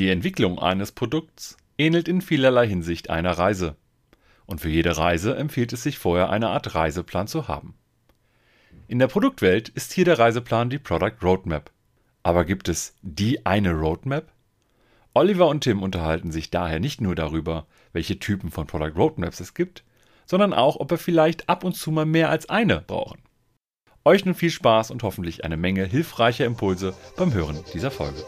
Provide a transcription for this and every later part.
Die Entwicklung eines Produkts ähnelt in vielerlei Hinsicht einer Reise. Und für jede Reise empfiehlt es sich vorher eine Art Reiseplan zu haben. In der Produktwelt ist hier der Reiseplan die Product Roadmap. Aber gibt es die eine Roadmap? Oliver und Tim unterhalten sich daher nicht nur darüber, welche Typen von Product Roadmaps es gibt, sondern auch, ob wir vielleicht ab und zu mal mehr als eine brauchen. Euch nun viel Spaß und hoffentlich eine Menge hilfreicher Impulse beim Hören dieser Folge.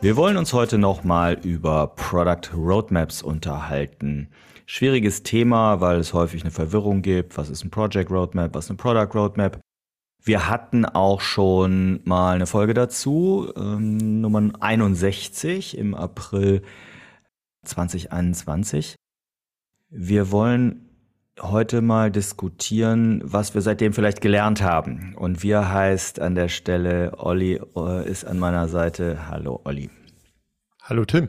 Wir wollen uns heute nochmal über Product Roadmaps unterhalten. Schwieriges Thema, weil es häufig eine Verwirrung gibt. Was ist ein Project Roadmap? Was ist eine Product Roadmap? Wir hatten auch schon mal eine Folge dazu, ähm, Nummer 61 im April 2021. Wir wollen heute mal diskutieren, was wir seitdem vielleicht gelernt haben. Und wir heißt an der Stelle, Olli äh, ist an meiner Seite. Hallo Olli. Hallo Tim.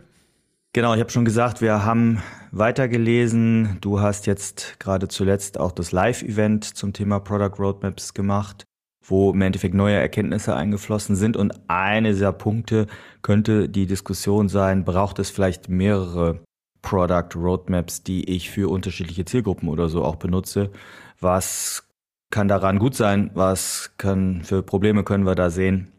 Genau, ich habe schon gesagt, wir haben weitergelesen. Du hast jetzt gerade zuletzt auch das Live-Event zum Thema Product Roadmaps gemacht, wo im Endeffekt neue Erkenntnisse eingeflossen sind. Und eine dieser Punkte könnte die Diskussion sein, braucht es vielleicht mehrere Product Roadmaps, die ich für unterschiedliche Zielgruppen oder so auch benutze. Was kann daran gut sein? Was kann für Probleme können wir da sehen?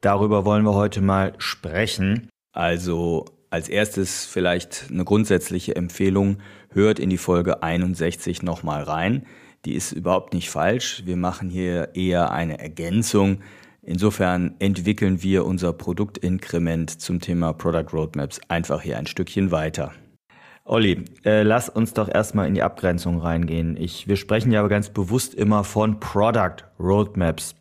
Darüber wollen wir heute mal sprechen. Also als erstes vielleicht eine grundsätzliche Empfehlung, hört in die Folge 61 nochmal rein. Die ist überhaupt nicht falsch. Wir machen hier eher eine Ergänzung. Insofern entwickeln wir unser Produktinkrement zum Thema Product Roadmaps einfach hier ein Stückchen weiter. Olli, äh, lass uns doch erstmal in die Abgrenzung reingehen. Ich, wir sprechen ja aber ganz bewusst immer von Product Roadmaps,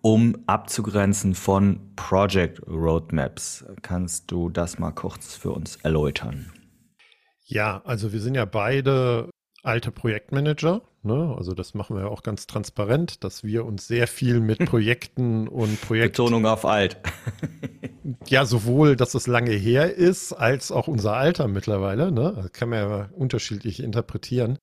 um abzugrenzen von Project Roadmaps. Kannst du das mal kurz für uns erläutern? Ja, also wir sind ja beide alte Projektmanager. Ne? Also das machen wir ja auch ganz transparent, dass wir uns sehr viel mit Projekten und Projekten. Betonung auf alt. ja, sowohl, dass es lange her ist, als auch unser Alter mittlerweile. Ne? Das kann man ja unterschiedlich interpretieren.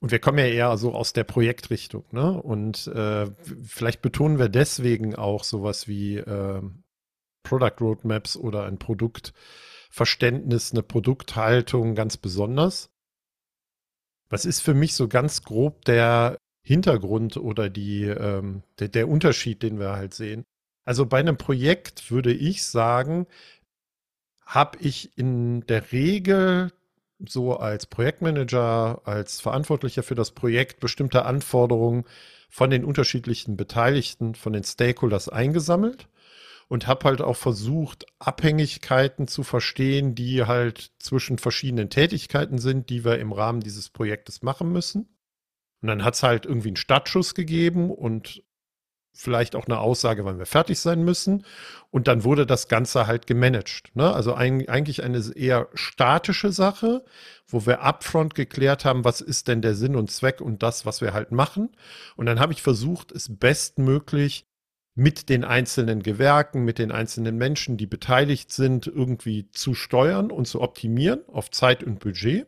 Und wir kommen ja eher so aus der Projektrichtung, ne? Und äh, vielleicht betonen wir deswegen auch sowas wie äh, Product Roadmaps oder ein Produktverständnis, eine Produkthaltung ganz besonders. Was ist für mich so ganz grob der Hintergrund oder die, ähm, der, der Unterschied, den wir halt sehen? Also bei einem Projekt würde ich sagen, habe ich in der Regel so als Projektmanager, als Verantwortlicher für das Projekt bestimmte Anforderungen von den unterschiedlichen Beteiligten, von den Stakeholders eingesammelt und habe halt auch versucht, Abhängigkeiten zu verstehen, die halt zwischen verschiedenen Tätigkeiten sind, die wir im Rahmen dieses Projektes machen müssen. Und dann hat es halt irgendwie einen Startschuss gegeben und vielleicht auch eine Aussage, wann wir fertig sein müssen. Und dann wurde das Ganze halt gemanagt. Ne? Also ein, eigentlich eine eher statische Sache, wo wir upfront geklärt haben, was ist denn der Sinn und Zweck und das, was wir halt machen. Und dann habe ich versucht, es bestmöglich mit den einzelnen Gewerken, mit den einzelnen Menschen, die beteiligt sind, irgendwie zu steuern und zu optimieren auf Zeit und Budget.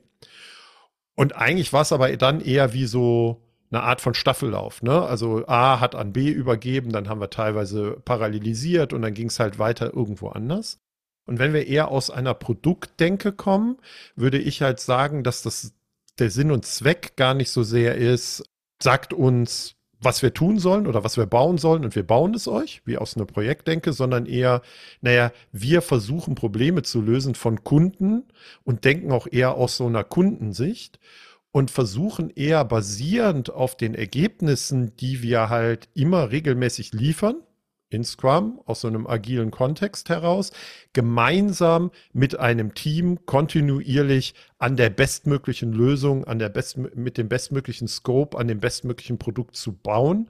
Und eigentlich war es aber dann eher wie so eine Art von Staffellauf. Ne? Also A hat an B übergeben, dann haben wir teilweise parallelisiert und dann ging es halt weiter irgendwo anders. Und wenn wir eher aus einer Produktdenke kommen, würde ich halt sagen, dass das der Sinn und Zweck gar nicht so sehr ist, sagt uns, was wir tun sollen oder was wir bauen sollen und wir bauen es euch, wie aus einer Projektdenke, sondern eher, naja, wir versuchen Probleme zu lösen von Kunden und denken auch eher aus so einer Kundensicht und versuchen eher basierend auf den Ergebnissen, die wir halt immer regelmäßig liefern, in Scrum aus so einem agilen Kontext heraus, gemeinsam mit einem Team kontinuierlich an der bestmöglichen Lösung, an der best, mit dem bestmöglichen Scope, an dem bestmöglichen Produkt zu bauen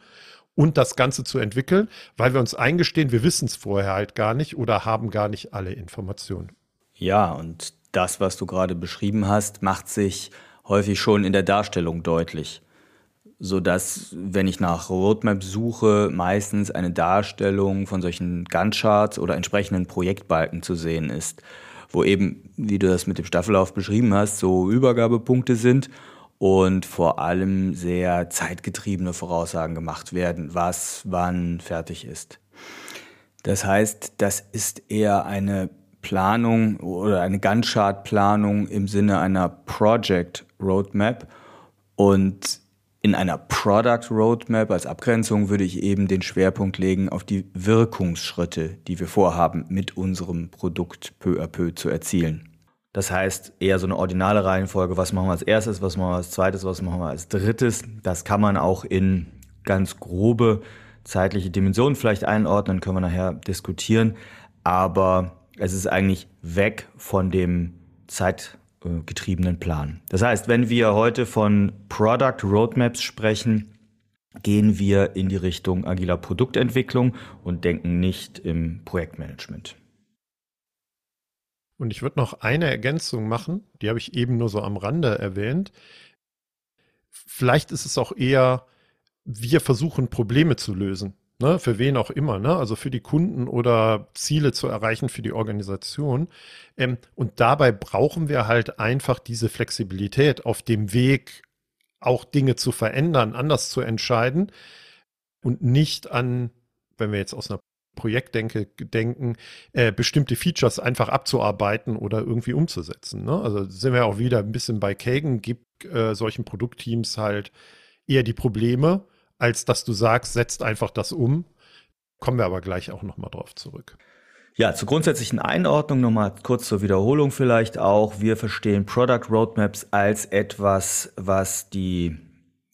und das Ganze zu entwickeln, weil wir uns eingestehen, wir wissen es vorher halt gar nicht oder haben gar nicht alle Informationen. Ja, und das, was du gerade beschrieben hast, macht sich häufig schon in der Darstellung deutlich so dass, wenn ich nach Roadmap suche, meistens eine Darstellung von solchen Gantt-Charts oder entsprechenden Projektbalken zu sehen ist, wo eben, wie du das mit dem Staffellauf beschrieben hast, so Übergabepunkte sind und vor allem sehr zeitgetriebene Voraussagen gemacht werden, was wann fertig ist. Das heißt, das ist eher eine Planung oder eine Gantt-Chart-Planung im Sinne einer Project Roadmap und in einer Product Roadmap als Abgrenzung würde ich eben den Schwerpunkt legen auf die Wirkungsschritte, die wir vorhaben, mit unserem Produkt peu à peu zu erzielen. Das heißt, eher so eine ordinale Reihenfolge, was machen wir als erstes, was machen wir als zweites, was machen wir als drittes. Das kann man auch in ganz grobe zeitliche Dimensionen vielleicht einordnen, können wir nachher diskutieren. Aber es ist eigentlich weg von dem Zeit äh, getriebenen Plan. Das heißt, wenn wir heute von Product Roadmaps sprechen, gehen wir in die Richtung agiler Produktentwicklung und denken nicht im Projektmanagement. Und ich würde noch eine Ergänzung machen, die habe ich eben nur so am Rande erwähnt. Vielleicht ist es auch eher, wir versuchen Probleme zu lösen. Ne, für wen auch immer, ne? also für die Kunden oder Ziele zu erreichen für die Organisation. Ähm, und dabei brauchen wir halt einfach diese Flexibilität auf dem Weg, auch Dinge zu verändern, anders zu entscheiden und nicht an, wenn wir jetzt aus einer Projektdenke denken, äh, bestimmte Features einfach abzuarbeiten oder irgendwie umzusetzen. Ne? Also sind wir auch wieder ein bisschen bei Kagan, gibt äh, solchen Produktteams halt eher die Probleme als dass du sagst, setzt einfach das um. Kommen wir aber gleich auch nochmal drauf zurück. Ja, zur grundsätzlichen Einordnung nochmal kurz zur Wiederholung vielleicht auch. Wir verstehen Product Roadmaps als etwas, was die,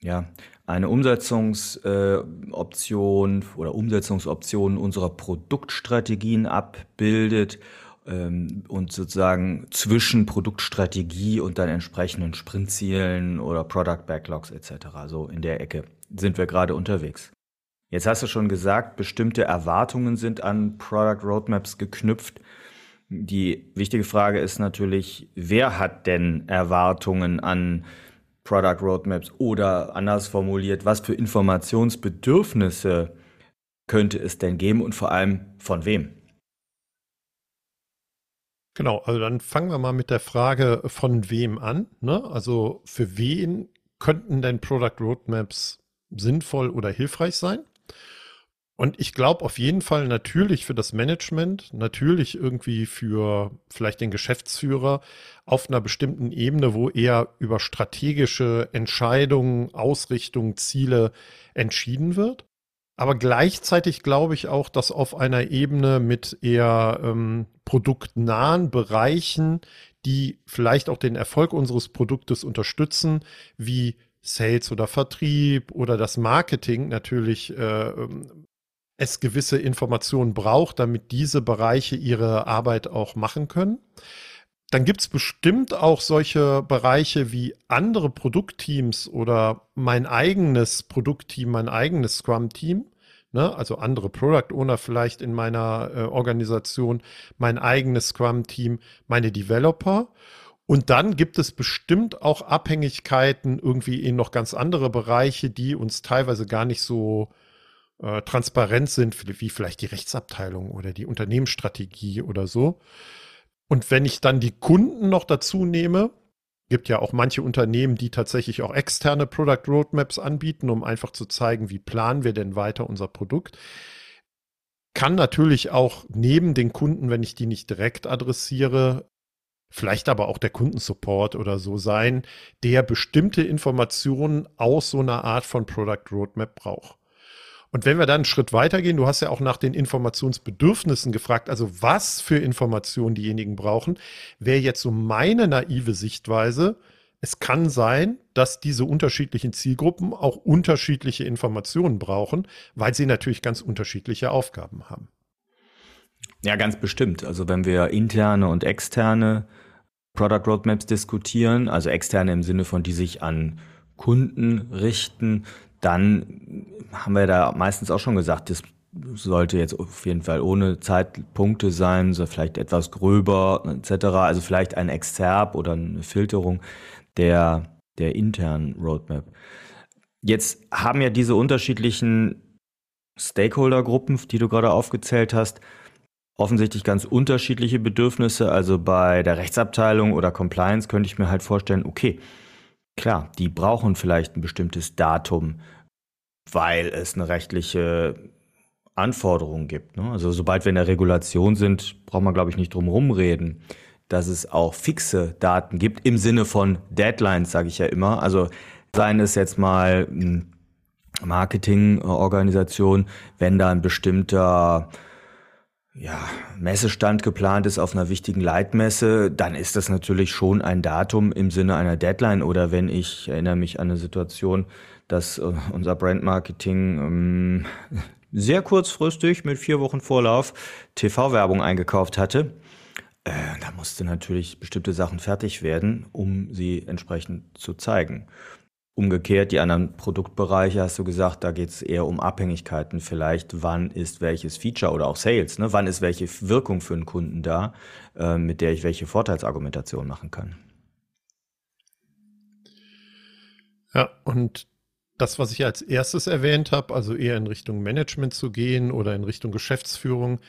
ja, eine Umsetzungsoption äh, oder Umsetzungsoptionen unserer Produktstrategien abbildet ähm, und sozusagen zwischen Produktstrategie und dann entsprechenden Sprintzielen oder Product Backlogs etc. So in der Ecke sind wir gerade unterwegs. Jetzt hast du schon gesagt, bestimmte Erwartungen sind an Product Roadmaps geknüpft. Die wichtige Frage ist natürlich, wer hat denn Erwartungen an Product Roadmaps oder anders formuliert, was für Informationsbedürfnisse könnte es denn geben und vor allem von wem? Genau, also dann fangen wir mal mit der Frage von wem an. Ne? Also für wen könnten denn Product Roadmaps sinnvoll oder hilfreich sein. Und ich glaube auf jeden Fall natürlich für das Management, natürlich irgendwie für vielleicht den Geschäftsführer auf einer bestimmten Ebene, wo eher über strategische Entscheidungen, Ausrichtungen, Ziele entschieden wird. Aber gleichzeitig glaube ich auch, dass auf einer Ebene mit eher ähm, produktnahen Bereichen, die vielleicht auch den Erfolg unseres Produktes unterstützen, wie Sales oder Vertrieb oder das Marketing natürlich äh, ähm, es gewisse Informationen braucht, damit diese Bereiche ihre Arbeit auch machen können. Dann gibt es bestimmt auch solche Bereiche wie andere Produktteams oder mein eigenes Produktteam, mein eigenes Scrum-Team, ne? also andere Product Owner vielleicht in meiner äh, Organisation, mein eigenes Scrum-Team, meine Developer. Und dann gibt es bestimmt auch Abhängigkeiten irgendwie in noch ganz andere Bereiche, die uns teilweise gar nicht so äh, transparent sind, wie vielleicht die Rechtsabteilung oder die Unternehmensstrategie oder so. Und wenn ich dann die Kunden noch dazu nehme, gibt ja auch manche Unternehmen, die tatsächlich auch externe Product Roadmaps anbieten, um einfach zu zeigen, wie planen wir denn weiter unser Produkt. Kann natürlich auch neben den Kunden, wenn ich die nicht direkt adressiere, vielleicht aber auch der Kundensupport oder so sein, der bestimmte Informationen aus so einer Art von Product Roadmap braucht. Und wenn wir dann einen Schritt weitergehen, du hast ja auch nach den Informationsbedürfnissen gefragt, also was für Informationen diejenigen brauchen, wäre jetzt so meine naive Sichtweise, es kann sein, dass diese unterschiedlichen Zielgruppen auch unterschiedliche Informationen brauchen, weil sie natürlich ganz unterschiedliche Aufgaben haben. Ja, ganz bestimmt. Also wenn wir interne und externe Product Roadmaps diskutieren, also externe im Sinne von, die sich an Kunden richten, dann haben wir da meistens auch schon gesagt, das sollte jetzt auf jeden Fall ohne Zeitpunkte sein, so vielleicht etwas gröber etc. Also vielleicht ein Exzerp oder eine Filterung der, der internen Roadmap. Jetzt haben ja diese unterschiedlichen Stakeholder-Gruppen, die du gerade aufgezählt hast, offensichtlich ganz unterschiedliche Bedürfnisse. Also bei der Rechtsabteilung oder Compliance könnte ich mir halt vorstellen, okay, klar, die brauchen vielleicht ein bestimmtes Datum, weil es eine rechtliche Anforderung gibt. Ne? Also sobald wir in der Regulation sind, braucht man, glaube ich, nicht drum herum reden, dass es auch fixe Daten gibt im Sinne von Deadlines, sage ich ja immer. Also seien es jetzt mal hm, Marketingorganisation, wenn da ein bestimmter ja, Messestand geplant ist auf einer wichtigen Leitmesse, dann ist das natürlich schon ein Datum im Sinne einer Deadline. Oder wenn ich, erinnere mich an eine Situation, dass äh, unser Brandmarketing ähm, sehr kurzfristig mit vier Wochen Vorlauf TV-Werbung eingekauft hatte. Äh, da musste natürlich bestimmte Sachen fertig werden, um sie entsprechend zu zeigen. Umgekehrt, die anderen Produktbereiche, hast du gesagt, da geht es eher um Abhängigkeiten vielleicht. Wann ist welches Feature oder auch Sales? Ne? Wann ist welche Wirkung für einen Kunden da, äh, mit der ich welche Vorteilsargumentation machen kann? Ja, und das, was ich als erstes erwähnt habe, also eher in Richtung Management zu gehen oder in Richtung Geschäftsführung,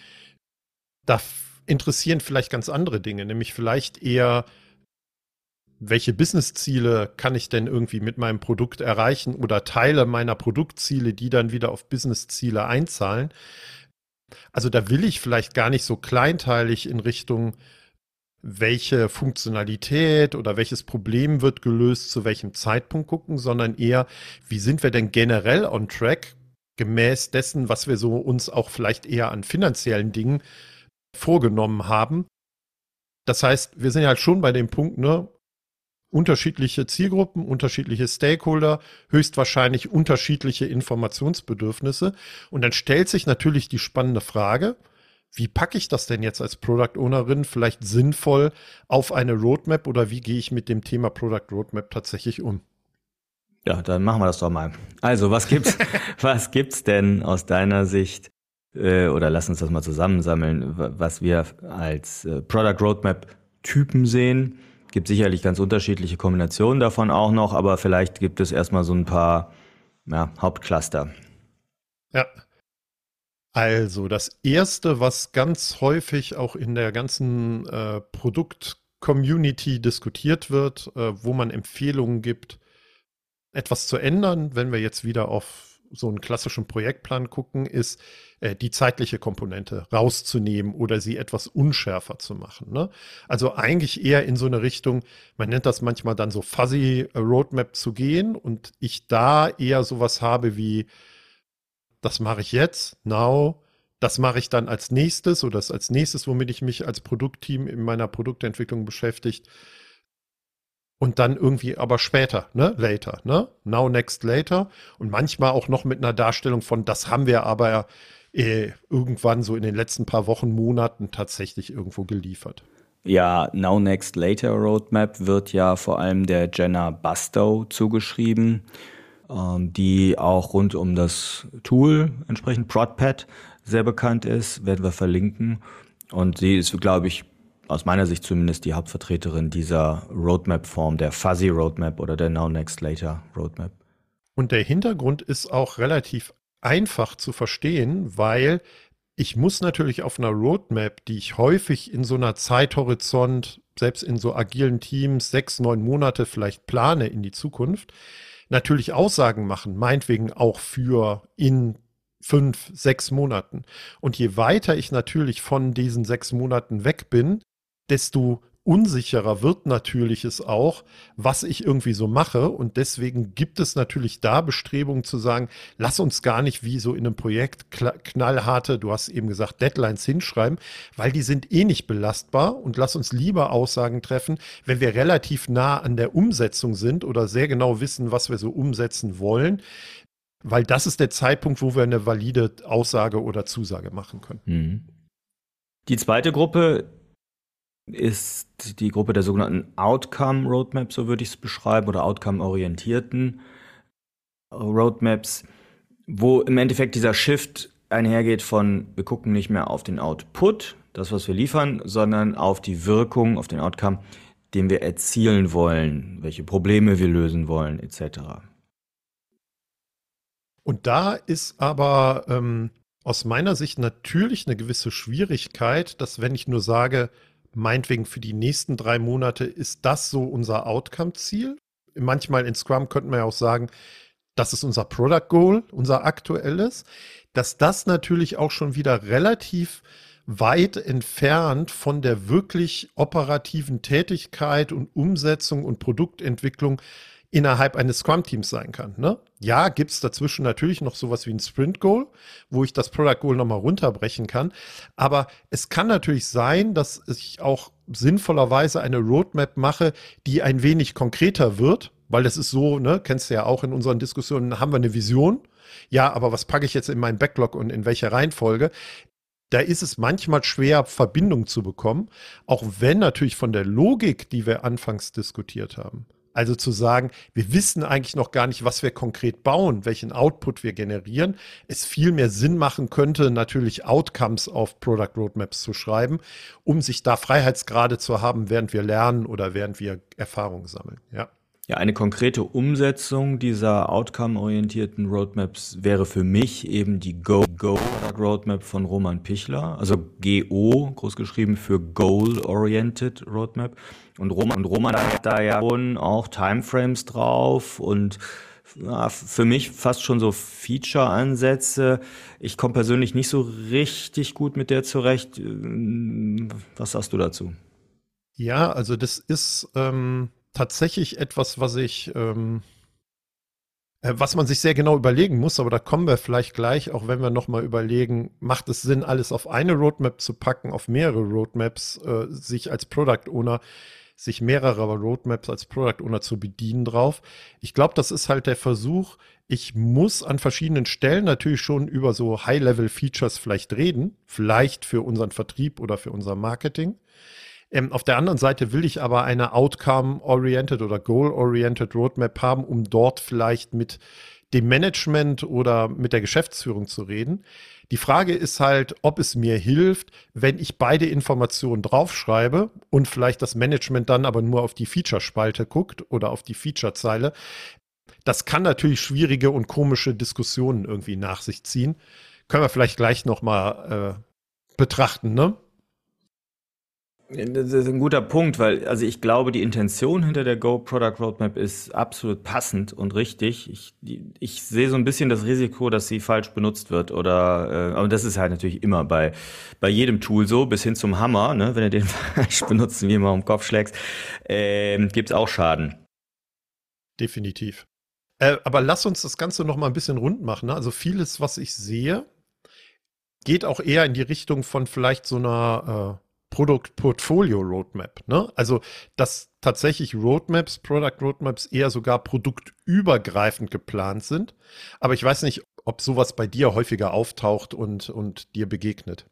da interessieren vielleicht ganz andere Dinge, nämlich vielleicht eher welche Businessziele kann ich denn irgendwie mit meinem Produkt erreichen oder Teile meiner Produktziele, die dann wieder auf Businessziele einzahlen. Also da will ich vielleicht gar nicht so kleinteilig in Richtung, welche Funktionalität oder welches Problem wird gelöst, zu welchem Zeitpunkt gucken, sondern eher, wie sind wir denn generell on track, gemäß dessen, was wir so uns auch vielleicht eher an finanziellen Dingen vorgenommen haben. Das heißt, wir sind ja halt schon bei dem Punkt, ne, unterschiedliche Zielgruppen, unterschiedliche Stakeholder, höchstwahrscheinlich unterschiedliche Informationsbedürfnisse. Und dann stellt sich natürlich die spannende Frage, wie packe ich das denn jetzt als Product Ownerin vielleicht sinnvoll auf eine Roadmap oder wie gehe ich mit dem Thema Product Roadmap tatsächlich um? Ja, dann machen wir das doch mal. Also, was gibt's, was gibt's denn aus deiner Sicht, äh, oder lass uns das mal zusammensammeln, was wir als äh, Product Roadmap Typen sehen, Gibt sicherlich ganz unterschiedliche Kombinationen davon auch noch, aber vielleicht gibt es erstmal so ein paar ja, Hauptcluster. Ja. Also das Erste, was ganz häufig auch in der ganzen äh, Produkt-Community diskutiert wird, äh, wo man Empfehlungen gibt, etwas zu ändern, wenn wir jetzt wieder auf so einen klassischen Projektplan gucken, ist äh, die zeitliche Komponente rauszunehmen oder sie etwas unschärfer zu machen. Ne? Also eigentlich eher in so eine Richtung, man nennt das manchmal dann so fuzzy äh, Roadmap zu gehen und ich da eher sowas habe wie, das mache ich jetzt, now, das mache ich dann als nächstes oder das als nächstes, womit ich mich als Produktteam in meiner Produktentwicklung beschäftigt und dann irgendwie aber später, ne, later, ne, now, next, later und manchmal auch noch mit einer Darstellung von, das haben wir aber äh, irgendwann so in den letzten paar Wochen, Monaten tatsächlich irgendwo geliefert. Ja, Now Next Later Roadmap wird ja vor allem der Jenna Bastow zugeschrieben, ähm, die auch rund um das Tool entsprechend ProdPad sehr bekannt ist, werden wir verlinken. Und sie ist, glaube ich, aus meiner Sicht zumindest die Hauptvertreterin dieser Roadmap-Form, der Fuzzy Roadmap oder der Now Next Later Roadmap. Und der Hintergrund ist auch relativ einfach zu verstehen, weil ich muss natürlich auf einer Roadmap, die ich häufig in so einer Zeithorizont, selbst in so agilen Teams, sechs, neun Monate vielleicht plane in die Zukunft, natürlich Aussagen machen, meinetwegen auch für in fünf, sechs Monaten. Und je weiter ich natürlich von diesen sechs Monaten weg bin, desto unsicherer wird natürlich es auch, was ich irgendwie so mache. Und deswegen gibt es natürlich da Bestrebungen zu sagen, lass uns gar nicht wie so in einem Projekt knallharte, du hast eben gesagt, Deadlines hinschreiben, weil die sind eh nicht belastbar und lass uns lieber Aussagen treffen, wenn wir relativ nah an der Umsetzung sind oder sehr genau wissen, was wir so umsetzen wollen. Weil das ist der Zeitpunkt, wo wir eine valide Aussage oder Zusage machen können. Mhm. Die zweite Gruppe ist die Gruppe der sogenannten Outcome Roadmaps, so würde ich es beschreiben, oder Outcome-orientierten Roadmaps, wo im Endeffekt dieser Shift einhergeht von, wir gucken nicht mehr auf den Output, das, was wir liefern, sondern auf die Wirkung, auf den Outcome, den wir erzielen wollen, welche Probleme wir lösen wollen, etc. Und da ist aber ähm, aus meiner Sicht natürlich eine gewisse Schwierigkeit, dass wenn ich nur sage, meinetwegen für die nächsten drei Monate ist das so unser Outcome-Ziel. Manchmal in Scrum könnte man ja auch sagen, das ist unser Product Goal, unser aktuelles, dass das natürlich auch schon wieder relativ weit entfernt von der wirklich operativen Tätigkeit und Umsetzung und Produktentwicklung innerhalb eines Scrum-Teams sein kann. Ne? Ja, gibt es dazwischen natürlich noch sowas wie ein Sprint-Goal, wo ich das Product Goal nochmal runterbrechen kann. Aber es kann natürlich sein, dass ich auch sinnvollerweise eine Roadmap mache, die ein wenig konkreter wird, weil das ist so, ne, kennst du ja auch in unseren Diskussionen, haben wir eine Vision. Ja, aber was packe ich jetzt in meinen Backlog und in welcher Reihenfolge? da ist es manchmal schwer, Verbindung zu bekommen, auch wenn natürlich von der Logik, die wir anfangs diskutiert haben, also zu sagen, wir wissen eigentlich noch gar nicht, was wir konkret bauen, welchen Output wir generieren. Es viel mehr Sinn machen könnte, natürlich Outcomes auf Product Roadmaps zu schreiben, um sich da Freiheitsgrade zu haben, während wir lernen oder während wir Erfahrungen sammeln. Ja. Ja, eine konkrete Umsetzung dieser outcome-orientierten Roadmaps wäre für mich eben die Go-Go-Roadmap von Roman Pichler, also GO, großgeschrieben für Goal-Oriented Roadmap. Und Roman, und Roman hat da ja auch Timeframes drauf und ja, für mich fast schon so Feature-Ansätze. Ich komme persönlich nicht so richtig gut mit der zurecht. Was sagst du dazu? Ja, also das ist ähm, tatsächlich etwas, was ich, ähm, äh, was man sich sehr genau überlegen muss, aber da kommen wir vielleicht gleich, auch wenn wir nochmal überlegen, macht es Sinn, alles auf eine Roadmap zu packen, auf mehrere Roadmaps, äh, sich als Product Owner sich mehrere Roadmaps als Product Owner zu bedienen drauf. Ich glaube, das ist halt der Versuch. Ich muss an verschiedenen Stellen natürlich schon über so High-Level-Features vielleicht reden, vielleicht für unseren Vertrieb oder für unser Marketing. Ähm, auf der anderen Seite will ich aber eine Outcome-oriented oder Goal-oriented Roadmap haben, um dort vielleicht mit dem Management oder mit der Geschäftsführung zu reden. Die Frage ist halt, ob es mir hilft, wenn ich beide Informationen draufschreibe und vielleicht das Management dann aber nur auf die Feature-Spalte guckt oder auf die Feature-Zeile. Das kann natürlich schwierige und komische Diskussionen irgendwie nach sich ziehen. Können wir vielleicht gleich nochmal äh, betrachten, ne? Das ist ein guter Punkt, weil also ich glaube, die Intention hinter der Go Product Roadmap ist absolut passend und richtig. Ich, ich sehe so ein bisschen das Risiko, dass sie falsch benutzt wird oder äh, aber das ist halt natürlich immer bei bei jedem Tool so bis hin zum Hammer, ne, wenn du den falsch benutzt, wie immer um den Kopf schlägst, äh, gibt's auch Schaden. Definitiv. Äh, aber lass uns das Ganze noch mal ein bisschen rund machen. Ne? Also vieles, was ich sehe, geht auch eher in die Richtung von vielleicht so einer äh, Produktportfolio Roadmap. Ne? Also, dass tatsächlich Roadmaps, Product Roadmaps eher sogar produktübergreifend geplant sind. Aber ich weiß nicht, ob sowas bei dir häufiger auftaucht und, und dir begegnet.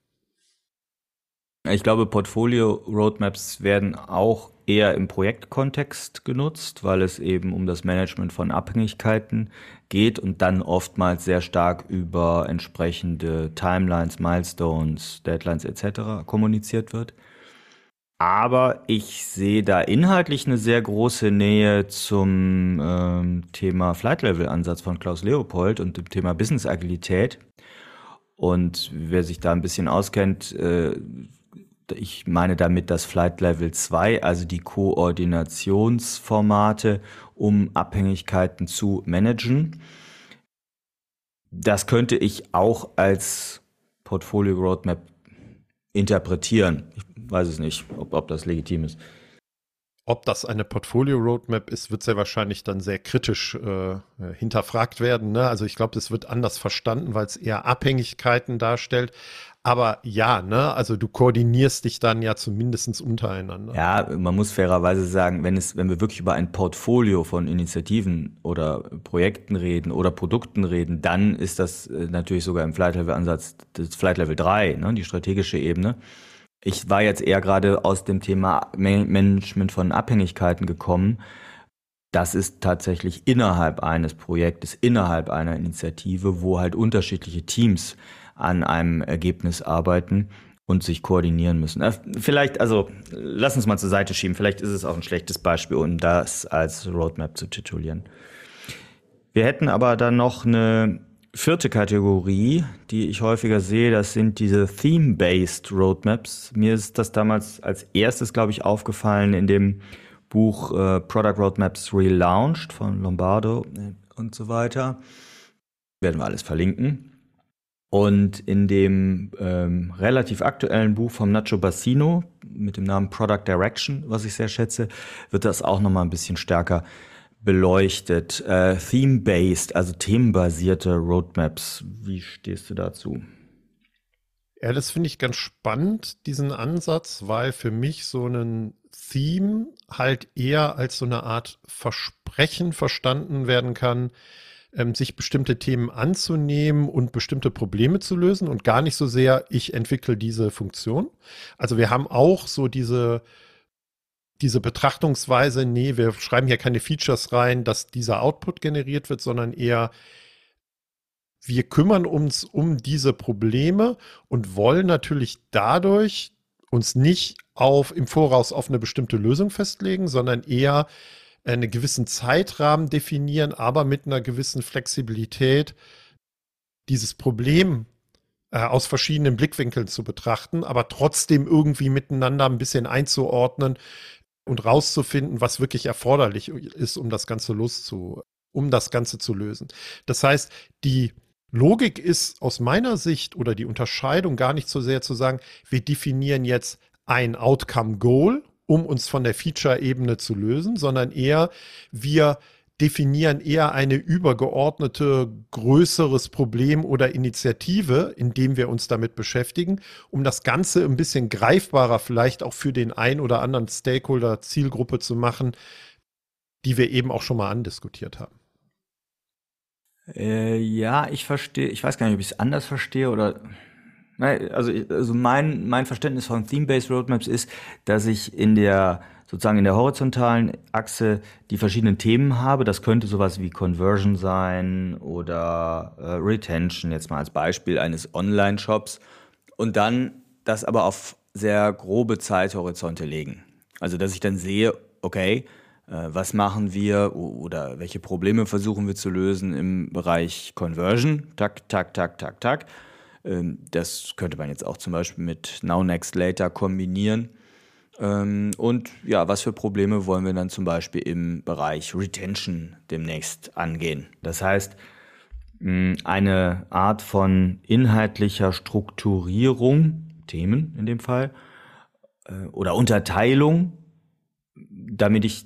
Ich glaube, Portfolio-Roadmaps werden auch eher im Projektkontext genutzt, weil es eben um das Management von Abhängigkeiten geht und dann oftmals sehr stark über entsprechende Timelines, Milestones, Deadlines etc. kommuniziert wird. Aber ich sehe da inhaltlich eine sehr große Nähe zum ähm, Thema Flight Level Ansatz von Klaus Leopold und dem Thema Business Agilität. Und wer sich da ein bisschen auskennt, äh, ich meine damit das Flight Level 2, also die Koordinationsformate, um Abhängigkeiten zu managen. Das könnte ich auch als Portfolio Roadmap interpretieren. Ich weiß es nicht, ob, ob das legitim ist. Ob das eine Portfolio-Roadmap ist, wird sehr wahrscheinlich dann sehr kritisch äh, hinterfragt werden. Ne? Also ich glaube, das wird anders verstanden, weil es eher Abhängigkeiten darstellt. Aber ja, ne, also du koordinierst dich dann ja zumindest untereinander. Ja, man muss fairerweise sagen, wenn es, wenn wir wirklich über ein Portfolio von Initiativen oder Projekten reden oder Produkten reden, dann ist das äh, natürlich sogar im Flight Level Ansatz das Flight Level 3, ne, die strategische Ebene. Ich war jetzt eher gerade aus dem Thema Management von Abhängigkeiten gekommen. Das ist tatsächlich innerhalb eines Projektes, innerhalb einer Initiative, wo halt unterschiedliche Teams an einem Ergebnis arbeiten und sich koordinieren müssen. Äh, vielleicht, also lass uns mal zur Seite schieben, vielleicht ist es auch ein schlechtes Beispiel, um das als Roadmap zu titulieren. Wir hätten aber dann noch eine vierte Kategorie, die ich häufiger sehe, das sind diese Theme-Based Roadmaps. Mir ist das damals als erstes, glaube ich, aufgefallen in dem Buch äh, Product Roadmaps Relaunched von Lombardo äh, und so weiter. Werden wir alles verlinken. Und in dem ähm, relativ aktuellen Buch vom Nacho Bassino mit dem Namen Product Direction, was ich sehr schätze, wird das auch nochmal ein bisschen stärker beleuchtet. Äh, Theme-based, also themenbasierte Roadmaps. Wie stehst du dazu? Ja, das finde ich ganz spannend, diesen Ansatz, weil für mich so ein Theme halt eher als so eine Art Versprechen verstanden werden kann, ähm, sich bestimmte Themen anzunehmen und bestimmte Probleme zu lösen und gar nicht so sehr, ich entwickle diese Funktion. Also wir haben auch so diese, diese Betrachtungsweise, nee, wir schreiben hier keine Features rein, dass dieser Output generiert wird, sondern eher, wir kümmern uns um diese Probleme und wollen natürlich dadurch uns nicht auf im Voraus auf eine bestimmte Lösung festlegen, sondern eher einen gewissen Zeitrahmen definieren, aber mit einer gewissen Flexibilität dieses Problem äh, aus verschiedenen Blickwinkeln zu betrachten, aber trotzdem irgendwie miteinander ein bisschen einzuordnen und rauszufinden, was wirklich erforderlich ist, um das Ganze loszu, um das Ganze zu lösen. Das heißt, die Logik ist aus meiner Sicht oder die Unterscheidung gar nicht so sehr zu sagen, wir definieren jetzt ein Outcome Goal, um uns von der Feature-Ebene zu lösen, sondern eher wir definieren eher eine übergeordnete, größeres Problem oder Initiative, indem wir uns damit beschäftigen, um das Ganze ein bisschen greifbarer vielleicht auch für den ein oder anderen Stakeholder Zielgruppe zu machen, die wir eben auch schon mal andiskutiert haben. Äh, ja, ich verstehe, ich weiß gar nicht, ob ich es anders verstehe oder also, also mein, mein Verständnis von Theme-Based Roadmaps ist, dass ich in der sozusagen in der horizontalen Achse die verschiedenen Themen habe. Das könnte sowas wie Conversion sein oder äh, Retention, jetzt mal als Beispiel eines Online-Shops. Und dann das aber auf sehr grobe Zeithorizonte legen. Also dass ich dann sehe, okay, äh, was machen wir oder welche Probleme versuchen wir zu lösen im Bereich Conversion. Tak, tak, tak, tak, tak. Ähm, das könnte man jetzt auch zum Beispiel mit Now, Next, Later kombinieren. Ähm, und ja, was für Probleme wollen wir dann zum Beispiel im Bereich Retention demnächst angehen? Das heißt, eine Art von inhaltlicher Strukturierung, Themen in dem Fall, äh, oder Unterteilung, damit ich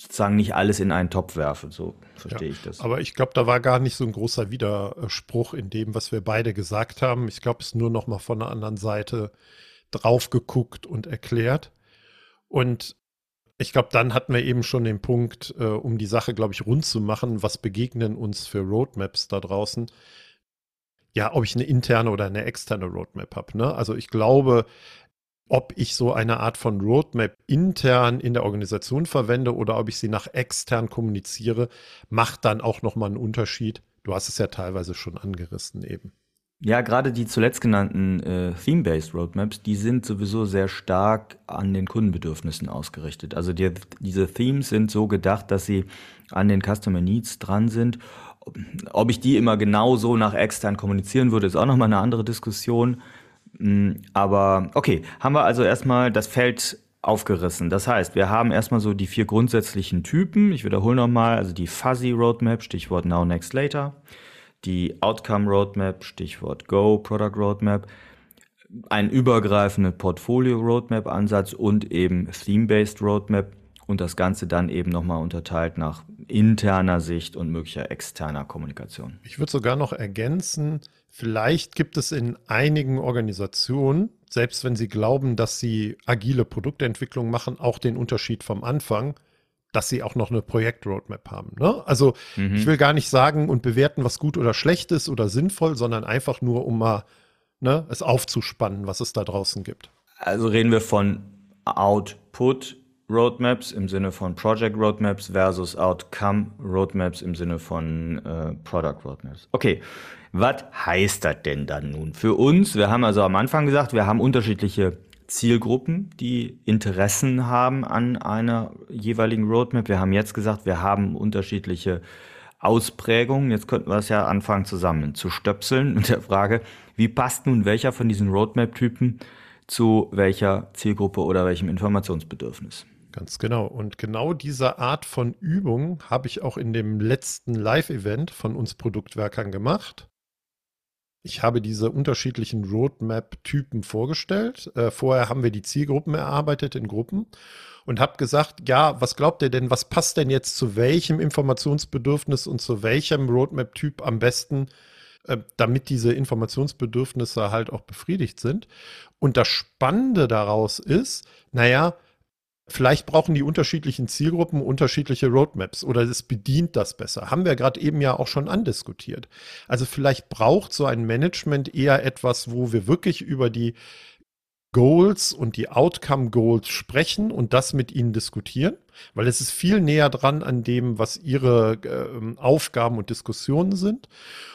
sozusagen nicht alles in einen Topf werfe. So verstehe ja, ich das. Aber ich glaube, da war gar nicht so ein großer Widerspruch in dem, was wir beide gesagt haben. Ich glaube, es ist nur noch mal von der anderen Seite drauf geguckt und erklärt. Und ich glaube, dann hatten wir eben schon den Punkt, äh, um die Sache, glaube ich, rund zu machen, was begegnen uns für Roadmaps da draußen. Ja, ob ich eine interne oder eine externe Roadmap habe. Ne? Also ich glaube, ob ich so eine Art von Roadmap intern in der Organisation verwende oder ob ich sie nach extern kommuniziere, macht dann auch nochmal einen Unterschied. Du hast es ja teilweise schon angerissen eben. Ja, gerade die zuletzt genannten äh, Theme-Based Roadmaps, die sind sowieso sehr stark an den Kundenbedürfnissen ausgerichtet. Also die, diese Themes sind so gedacht, dass sie an den Customer Needs dran sind. Ob ich die immer genau so nach extern kommunizieren würde, ist auch nochmal eine andere Diskussion. Mm, aber okay, haben wir also erstmal das Feld aufgerissen. Das heißt, wir haben erstmal so die vier grundsätzlichen Typen. Ich wiederhole nochmal, also die Fuzzy Roadmap, Stichwort Now, Next, Later. Die Outcome Roadmap, Stichwort Go, Product Roadmap. Ein übergreifender Portfolio Roadmap Ansatz und eben Theme-Based Roadmap und das Ganze dann eben nochmal unterteilt nach interner Sicht und möglicher externer Kommunikation. Ich würde sogar noch ergänzen, Vielleicht gibt es in einigen Organisationen, selbst wenn sie glauben, dass sie agile Produktentwicklung machen, auch den Unterschied vom Anfang, dass sie auch noch eine Projektroadmap haben. Ne? Also mhm. ich will gar nicht sagen und bewerten, was gut oder schlecht ist oder sinnvoll, sondern einfach nur, um mal ne, es aufzuspannen, was es da draußen gibt. Also reden wir von Output Roadmaps im Sinne von Project Roadmaps versus Outcome Roadmaps im Sinne von äh, Product Roadmaps. Okay, was heißt das denn dann nun für uns? Wir haben also am Anfang gesagt, wir haben unterschiedliche Zielgruppen, die Interessen haben an einer jeweiligen Roadmap. Wir haben jetzt gesagt, wir haben unterschiedliche Ausprägungen. Jetzt könnten wir es ja anfangen zusammen zu stöpseln mit der Frage, wie passt nun welcher von diesen Roadmap-Typen zu welcher Zielgruppe oder welchem Informationsbedürfnis? Ganz genau. Und genau diese Art von Übung habe ich auch in dem letzten Live-Event von uns Produktwerkern gemacht. Ich habe diese unterschiedlichen Roadmap-Typen vorgestellt. Äh, vorher haben wir die Zielgruppen erarbeitet in Gruppen und habe gesagt, ja, was glaubt ihr denn, was passt denn jetzt zu welchem Informationsbedürfnis und zu welchem Roadmap-Typ am besten, äh, damit diese Informationsbedürfnisse halt auch befriedigt sind. Und das Spannende daraus ist, naja, Vielleicht brauchen die unterschiedlichen Zielgruppen unterschiedliche Roadmaps oder es bedient das besser. Haben wir gerade eben ja auch schon andiskutiert. Also vielleicht braucht so ein Management eher etwas, wo wir wirklich über die Goals und die Outcome Goals sprechen und das mit ihnen diskutieren, weil es ist viel näher dran an dem, was ihre äh, Aufgaben und Diskussionen sind.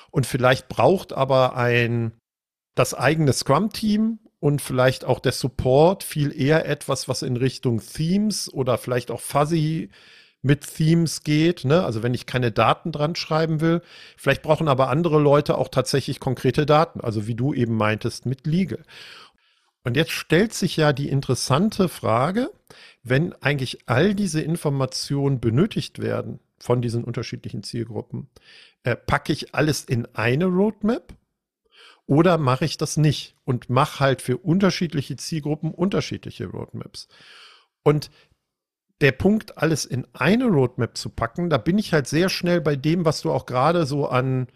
Und vielleicht braucht aber ein das eigene Scrum-Team und vielleicht auch der Support viel eher etwas, was in Richtung Themes oder vielleicht auch Fuzzy mit Themes geht. Ne? Also wenn ich keine Daten dran schreiben will. Vielleicht brauchen aber andere Leute auch tatsächlich konkrete Daten. Also wie du eben meintest mit Legal. Und jetzt stellt sich ja die interessante Frage, wenn eigentlich all diese Informationen benötigt werden von diesen unterschiedlichen Zielgruppen, äh, packe ich alles in eine Roadmap oder mache ich das nicht und mache halt für unterschiedliche Zielgruppen unterschiedliche Roadmaps. Und der Punkt, alles in eine Roadmap zu packen, da bin ich halt sehr schnell bei dem, was du auch gerade so an,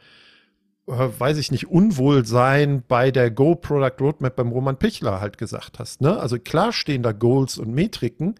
äh, weiß ich nicht, Unwohlsein bei der Go Product Roadmap beim Roman Pichler halt gesagt hast. Ne? Also klar stehen da Goals und Metriken,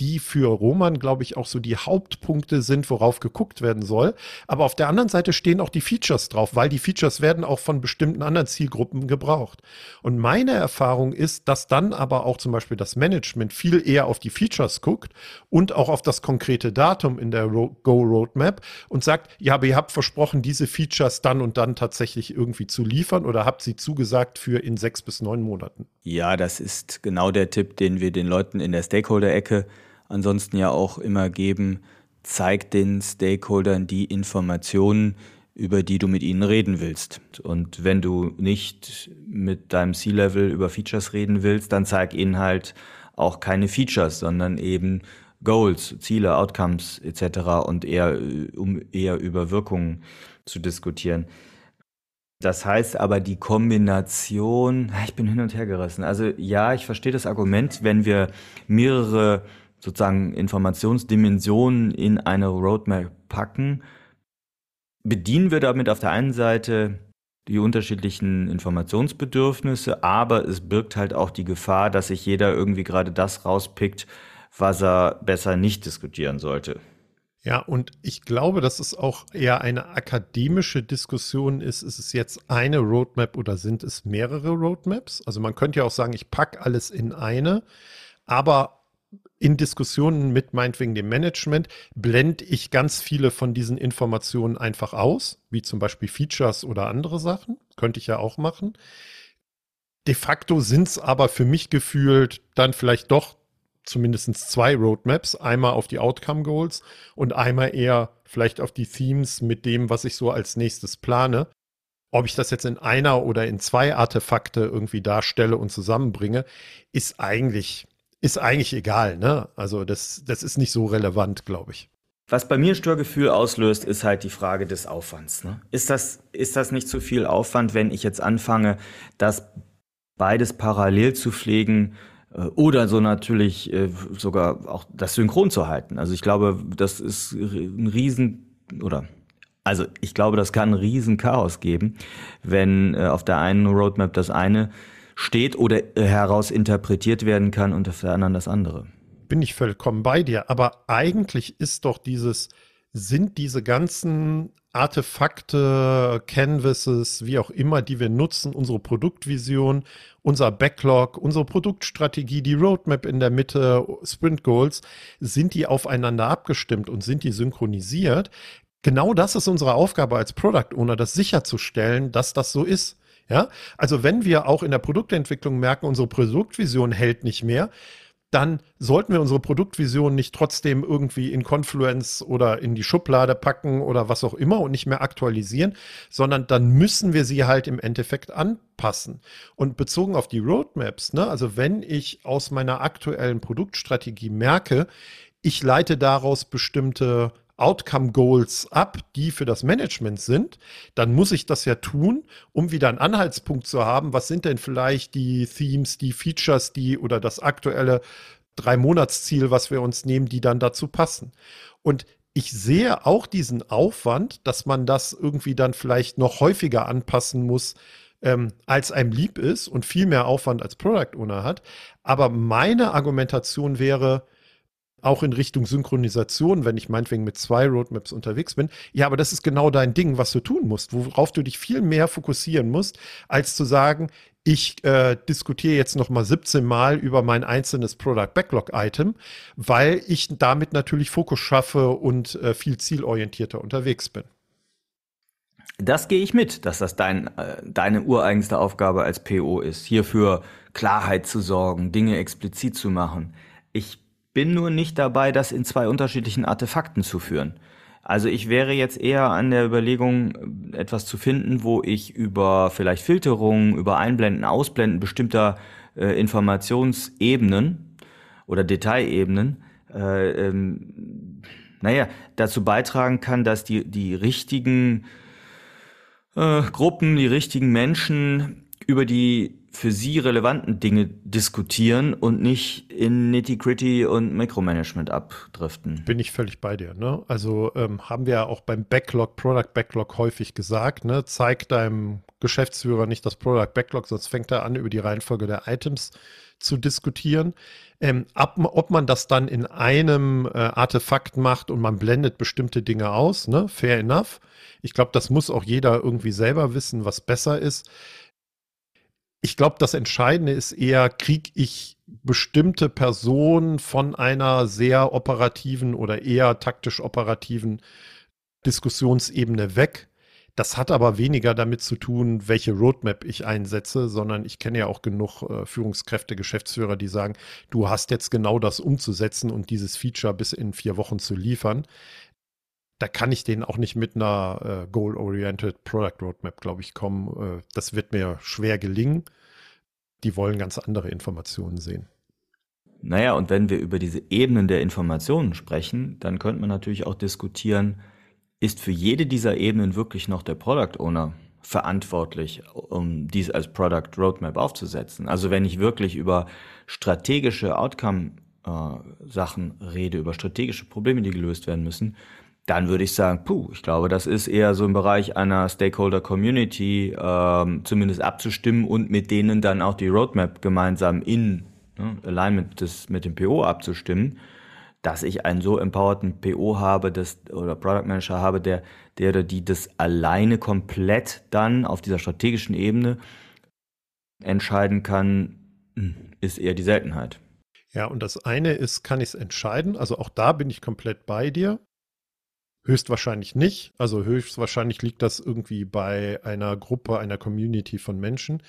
die für Roman, glaube ich, auch so die Hauptpunkte sind, worauf geguckt werden soll. Aber auf der anderen Seite stehen auch die Features drauf, weil die Features werden auch von bestimmten anderen Zielgruppen gebraucht. Und meine Erfahrung ist, dass dann aber auch zum Beispiel das Management viel eher auf die Features guckt und auch auf das konkrete Datum in der Go Roadmap und sagt, ja, aber ihr habt versprochen, diese Features dann und dann tatsächlich irgendwie zu liefern oder habt sie zugesagt für in sechs bis neun Monaten. Ja, das ist genau der Tipp, den wir den Leuten in der Stakeholder-Ecke ansonsten ja auch immer geben, zeig den Stakeholdern die Informationen, über die du mit ihnen reden willst. Und wenn du nicht mit deinem C-Level über Features reden willst, dann zeig ihnen halt auch keine Features, sondern eben Goals, Ziele, Outcomes etc. und eher um eher über Wirkungen zu diskutieren. Das heißt aber die Kombination, ich bin hin und her gerissen. Also ja, ich verstehe das Argument, wenn wir mehrere sozusagen Informationsdimensionen in eine Roadmap packen, bedienen wir damit auf der einen Seite die unterschiedlichen Informationsbedürfnisse, aber es birgt halt auch die Gefahr, dass sich jeder irgendwie gerade das rauspickt, was er besser nicht diskutieren sollte. Ja, und ich glaube, dass es auch eher eine akademische Diskussion ist. Ist es jetzt eine Roadmap oder sind es mehrere Roadmaps? Also man könnte ja auch sagen, ich packe alles in eine, aber in Diskussionen mit meinetwegen dem Management blende ich ganz viele von diesen Informationen einfach aus, wie zum Beispiel Features oder andere Sachen. Könnte ich ja auch machen. De facto sind es aber für mich gefühlt dann vielleicht doch zumindest zwei Roadmaps. Einmal auf die Outcome Goals und einmal eher vielleicht auf die Themes mit dem, was ich so als nächstes plane. Ob ich das jetzt in einer oder in zwei Artefakte irgendwie darstelle und zusammenbringe, ist eigentlich ist eigentlich egal, ne? Also das, das ist nicht so relevant, glaube ich. Was bei mir Störgefühl auslöst, ist halt die Frage des Aufwands. Ne? Ist, das, ist das nicht zu viel Aufwand, wenn ich jetzt anfange, das beides parallel zu pflegen äh, oder so natürlich äh, sogar auch das synchron zu halten? Also ich glaube, das ist ein Riesen oder also ich glaube, das kann ein Riesenchaos geben, wenn äh, auf der einen Roadmap das eine steht oder äh, heraus interpretiert werden kann und auf der anderen das andere. Bin ich vollkommen bei dir, aber eigentlich ist doch dieses, sind diese ganzen Artefakte, Canvases, wie auch immer, die wir nutzen, unsere Produktvision, unser Backlog, unsere Produktstrategie, die Roadmap in der Mitte, Sprint Goals, sind die aufeinander abgestimmt und sind die synchronisiert? Genau das ist unsere Aufgabe als Product Owner, das sicherzustellen, dass das so ist. Ja, also wenn wir auch in der Produktentwicklung merken, unsere Produktvision hält nicht mehr, dann sollten wir unsere Produktvision nicht trotzdem irgendwie in Confluence oder in die Schublade packen oder was auch immer und nicht mehr aktualisieren, sondern dann müssen wir sie halt im Endeffekt anpassen. Und bezogen auf die Roadmaps, ne, also wenn ich aus meiner aktuellen Produktstrategie merke, ich leite daraus bestimmte Outcome Goals ab, die für das Management sind, dann muss ich das ja tun, um wieder einen Anhaltspunkt zu haben. Was sind denn vielleicht die Themes, die Features, die oder das aktuelle Drei-Monats-Ziel, was wir uns nehmen, die dann dazu passen? Und ich sehe auch diesen Aufwand, dass man das irgendwie dann vielleicht noch häufiger anpassen muss, ähm, als einem lieb ist und viel mehr Aufwand als Product Owner hat. Aber meine Argumentation wäre, auch in Richtung Synchronisation, wenn ich meinetwegen mit zwei Roadmaps unterwegs bin. Ja, aber das ist genau dein Ding, was du tun musst, worauf du dich viel mehr fokussieren musst, als zu sagen, ich äh, diskutiere jetzt noch mal 17 Mal über mein einzelnes Product Backlog Item, weil ich damit natürlich Fokus schaffe und äh, viel zielorientierter unterwegs bin. Das gehe ich mit, dass das dein, äh, deine ureigenste Aufgabe als PO ist, hier für Klarheit zu sorgen, Dinge explizit zu machen. Ich bin nur nicht dabei, das in zwei unterschiedlichen Artefakten zu führen. Also ich wäre jetzt eher an der Überlegung, etwas zu finden, wo ich über vielleicht Filterung, über Einblenden, Ausblenden bestimmter äh, Informationsebenen oder Detailebenen, äh, ähm, naja, dazu beitragen kann, dass die, die richtigen äh, Gruppen, die richtigen Menschen über die für sie relevanten Dinge diskutieren und nicht in Nitty-Gritty und Micromanagement abdriften. Bin ich völlig bei dir. Ne? Also ähm, haben wir ja auch beim Backlog, Product Backlog häufig gesagt, ne? zeig deinem Geschäftsführer nicht das Product Backlog, sonst fängt er an, über die Reihenfolge der Items zu diskutieren. Ähm, ab, ob man das dann in einem äh, Artefakt macht und man blendet bestimmte Dinge aus, ne? fair enough. Ich glaube, das muss auch jeder irgendwie selber wissen, was besser ist ich glaube, das Entscheidende ist eher, kriege ich bestimmte Personen von einer sehr operativen oder eher taktisch operativen Diskussionsebene weg. Das hat aber weniger damit zu tun, welche Roadmap ich einsetze, sondern ich kenne ja auch genug äh, Führungskräfte, Geschäftsführer, die sagen, du hast jetzt genau das umzusetzen und dieses Feature bis in vier Wochen zu liefern. Da kann ich denen auch nicht mit einer äh, Goal-Oriented Product Roadmap, glaube ich, kommen. Äh, das wird mir schwer gelingen die wollen ganz andere Informationen sehen. Naja, und wenn wir über diese Ebenen der Informationen sprechen, dann könnte man natürlich auch diskutieren, ist für jede dieser Ebenen wirklich noch der Product Owner verantwortlich, um dies als Product Roadmap aufzusetzen? Also wenn ich wirklich über strategische Outcome-Sachen äh, rede, über strategische Probleme, die gelöst werden müssen, dann würde ich sagen, puh, ich glaube, das ist eher so im Bereich einer Stakeholder Community ähm, zumindest abzustimmen und mit denen dann auch die Roadmap gemeinsam in ne, Alignment des, mit dem PO abzustimmen, dass ich einen so empowerten PO habe, das, oder Product Manager habe, der, der oder die das alleine komplett dann auf dieser strategischen Ebene entscheiden kann, hm, ist eher die Seltenheit. Ja, und das eine ist, kann ich es entscheiden? Also auch da bin ich komplett bei dir. Höchstwahrscheinlich nicht. Also höchstwahrscheinlich liegt das irgendwie bei einer Gruppe, einer Community von Menschen.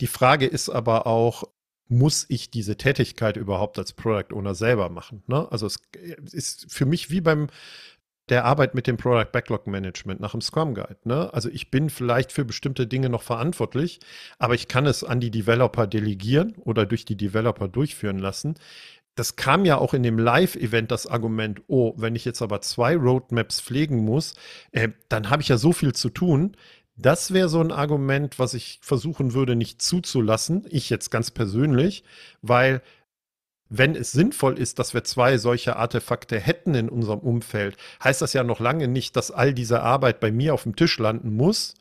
Die Frage ist aber auch, muss ich diese Tätigkeit überhaupt als Product Owner selber machen? Ne? Also es ist für mich wie beim der Arbeit mit dem Product Backlog Management nach dem Scrum Guide. Ne? Also ich bin vielleicht für bestimmte Dinge noch verantwortlich, aber ich kann es an die Developer delegieren oder durch die Developer durchführen lassen das kam ja auch in dem Live-Event das Argument, oh, wenn ich jetzt aber zwei Roadmaps pflegen muss, äh, dann habe ich ja so viel zu tun. Das wäre so ein Argument, was ich versuchen würde, nicht zuzulassen, ich jetzt ganz persönlich, weil wenn es sinnvoll ist, dass wir zwei solche Artefakte hätten in unserem Umfeld, heißt das ja noch lange nicht, dass all diese Arbeit bei mir auf dem Tisch landen muss,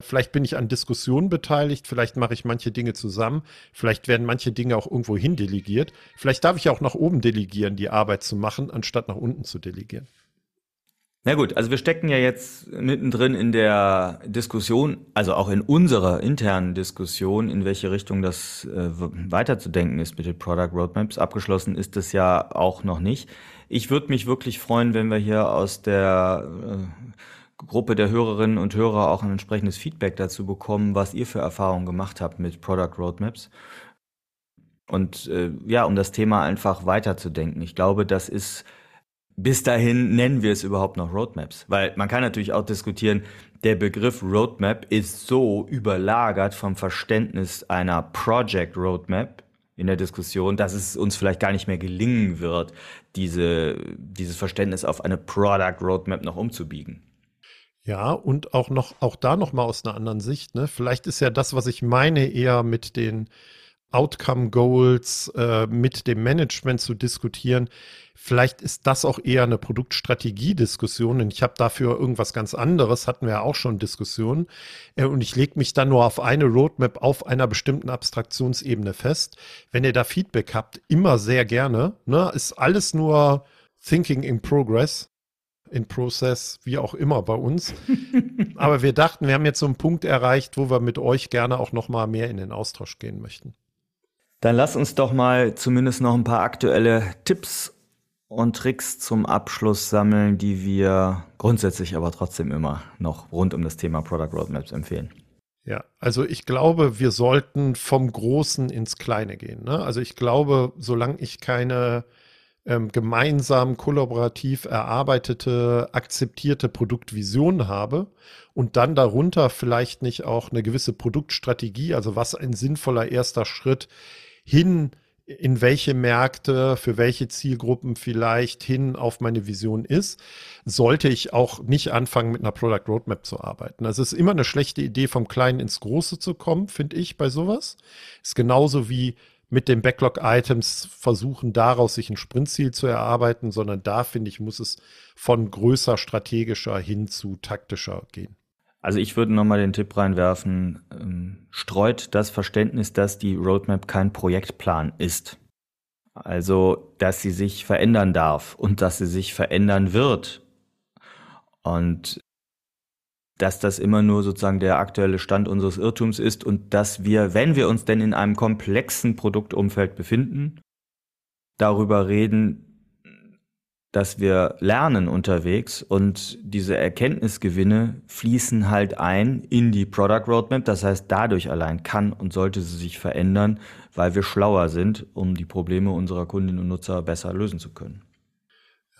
Vielleicht bin ich an Diskussionen beteiligt, vielleicht mache ich manche Dinge zusammen, vielleicht werden manche Dinge auch irgendwo hin delegiert. Vielleicht darf ich auch nach oben delegieren, die Arbeit zu machen, anstatt nach unten zu delegieren. Na gut, also wir stecken ja jetzt mittendrin in der Diskussion, also auch in unserer internen Diskussion, in welche Richtung das äh, weiterzudenken ist mit den Product Roadmaps. Abgeschlossen ist es ja auch noch nicht. Ich würde mich wirklich freuen, wenn wir hier aus der äh, Gruppe der Hörerinnen und Hörer auch ein entsprechendes Feedback dazu bekommen, was ihr für Erfahrungen gemacht habt mit Product Roadmaps. Und äh, ja, um das Thema einfach weiterzudenken. Ich glaube, das ist bis dahin nennen wir es überhaupt noch Roadmaps. Weil man kann natürlich auch diskutieren, der Begriff Roadmap ist so überlagert vom Verständnis einer Project Roadmap in der Diskussion, dass es uns vielleicht gar nicht mehr gelingen wird, diese, dieses Verständnis auf eine Product Roadmap noch umzubiegen. Ja, und auch noch, auch da noch mal aus einer anderen Sicht. Ne? Vielleicht ist ja das, was ich meine, eher mit den Outcome Goals, äh, mit dem Management zu diskutieren. Vielleicht ist das auch eher eine Produktstrategie-Diskussion, denn ich habe dafür irgendwas ganz anderes, hatten wir ja auch schon Diskussionen. Äh, und ich lege mich dann nur auf eine Roadmap auf einer bestimmten Abstraktionsebene fest. Wenn ihr da Feedback habt, immer sehr gerne. Ne? Ist alles nur Thinking in Progress, in Process, wie auch immer bei uns. Aber wir dachten, wir haben jetzt so einen Punkt erreicht, wo wir mit euch gerne auch noch mal mehr in den Austausch gehen möchten. Dann lass uns doch mal zumindest noch ein paar aktuelle Tipps und Tricks zum Abschluss sammeln, die wir grundsätzlich aber trotzdem immer noch rund um das Thema Product Roadmaps empfehlen. Ja, also ich glaube, wir sollten vom Großen ins Kleine gehen. Ne? Also ich glaube, solange ich keine ähm, gemeinsam kollaborativ erarbeitete, akzeptierte Produktvision habe und dann darunter vielleicht nicht auch eine gewisse Produktstrategie, also was ein sinnvoller erster Schritt hin in welche Märkte, für welche Zielgruppen vielleicht hin auf meine Vision ist, sollte ich auch nicht anfangen, mit einer Product Roadmap zu arbeiten. Also es ist immer eine schlechte Idee, vom Kleinen ins Große zu kommen, finde ich, bei sowas. Ist genauso wie mit den Backlog-Items versuchen, daraus sich ein Sprintziel zu erarbeiten, sondern da, finde ich, muss es von größer strategischer hin zu taktischer gehen. Also ich würde nochmal den Tipp reinwerfen, ähm, streut das Verständnis, dass die Roadmap kein Projektplan ist. Also, dass sie sich verändern darf und dass sie sich verändern wird. Und dass das immer nur sozusagen der aktuelle Stand unseres Irrtums ist und dass wir, wenn wir uns denn in einem komplexen Produktumfeld befinden, darüber reden, dass wir lernen unterwegs und diese Erkenntnisgewinne fließen halt ein in die Product Roadmap. Das heißt, dadurch allein kann und sollte sie sich verändern, weil wir schlauer sind, um die Probleme unserer Kundinnen und Nutzer besser lösen zu können.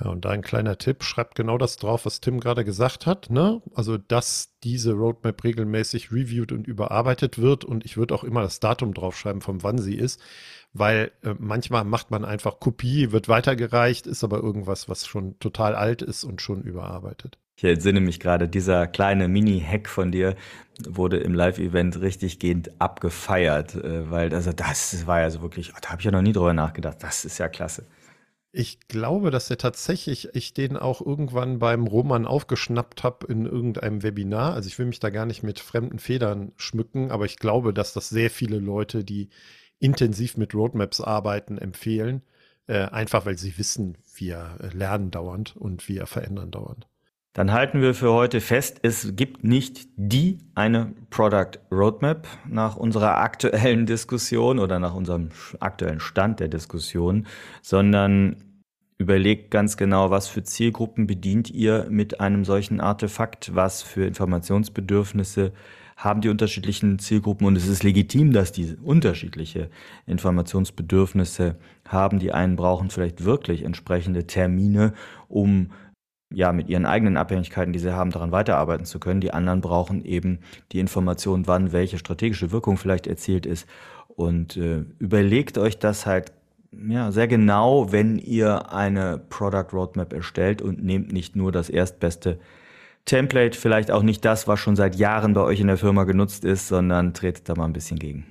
Ja, und da ein kleiner Tipp, schreibt genau das drauf, was Tim gerade gesagt hat. Ne? Also, dass diese Roadmap regelmäßig reviewed und überarbeitet wird. Und ich würde auch immer das Datum draufschreiben, von wann sie ist. Weil äh, manchmal macht man einfach Kopie, wird weitergereicht, ist aber irgendwas, was schon total alt ist und schon überarbeitet. Ich entsinne mich gerade, dieser kleine Mini-Hack von dir wurde im Live-Event richtig gehend abgefeiert, äh, weil also das war ja so wirklich, da habe ich ja noch nie drüber nachgedacht. Das ist ja klasse. Ich glaube, dass er tatsächlich, ich den auch irgendwann beim Roman aufgeschnappt habe in irgendeinem Webinar. Also ich will mich da gar nicht mit fremden Federn schmücken, aber ich glaube, dass das sehr viele Leute, die intensiv mit Roadmaps arbeiten, empfehlen. Äh, einfach weil sie wissen, wir lernen dauernd und wir verändern dauernd. Dann halten wir für heute fest, es gibt nicht die eine Product Roadmap nach unserer aktuellen Diskussion oder nach unserem aktuellen Stand der Diskussion, sondern überlegt ganz genau, was für Zielgruppen bedient ihr mit einem solchen Artefakt, was für Informationsbedürfnisse haben die unterschiedlichen Zielgruppen und es ist legitim, dass die unterschiedliche Informationsbedürfnisse haben. Die einen brauchen vielleicht wirklich entsprechende Termine, um ja, mit ihren eigenen Abhängigkeiten, die sie haben, daran weiterarbeiten zu können. Die anderen brauchen eben die Information, wann welche strategische Wirkung vielleicht erzielt ist. Und äh, überlegt euch das halt ja, sehr genau, wenn ihr eine Product Roadmap erstellt und nehmt nicht nur das erstbeste Template, vielleicht auch nicht das, was schon seit Jahren bei euch in der Firma genutzt ist, sondern tretet da mal ein bisschen gegen.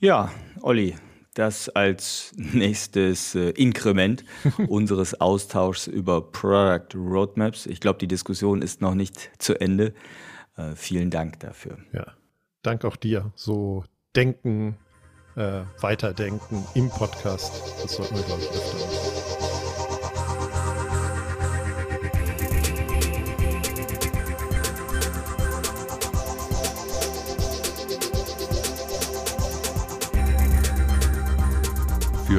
Ja, Olli, das als nächstes äh, Inkrement unseres Austauschs über Product Roadmaps. Ich glaube, die Diskussion ist noch nicht zu Ende. Äh, vielen Dank dafür. Ja, danke auch dir. So denken, äh, weiterdenken im Podcast, das sollten wir, glaube ich, öfter machen.